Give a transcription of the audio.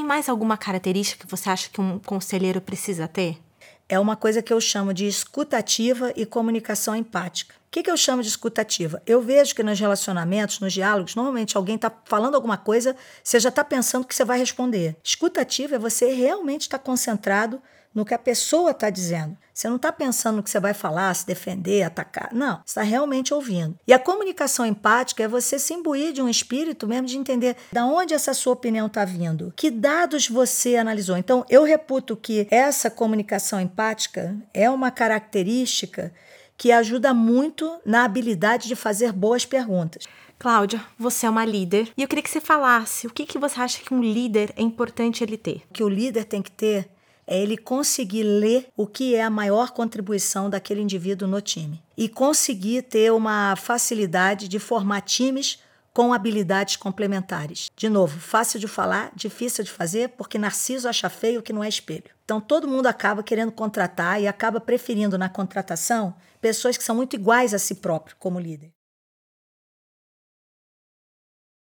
Tem mais alguma característica que você acha que um conselheiro precisa ter? É uma coisa que eu chamo de escutativa e comunicação empática. O que, que eu chamo de escutativa? Eu vejo que nos relacionamentos, nos diálogos, normalmente alguém está falando alguma coisa, você já está pensando que você vai responder. Escutativa é você realmente estar tá concentrado no que a pessoa está dizendo. Você não está pensando no que você vai falar, se defender, atacar. Não, você está realmente ouvindo. E a comunicação empática é você se imbuir de um espírito mesmo de entender da onde essa sua opinião está vindo, que dados você analisou. Então, eu reputo que essa comunicação empática é uma característica que ajuda muito na habilidade de fazer boas perguntas. Cláudia, você é uma líder e eu queria que você falasse o que, que você acha que um líder é importante ele ter. Que o líder tem que ter é ele conseguir ler o que é a maior contribuição daquele indivíduo no time e conseguir ter uma facilidade de formar times com habilidades complementares. De novo, fácil de falar, difícil de fazer, porque Narciso acha feio que não é espelho. Então todo mundo acaba querendo contratar e acaba preferindo na contratação pessoas que são muito iguais a si próprio como líder.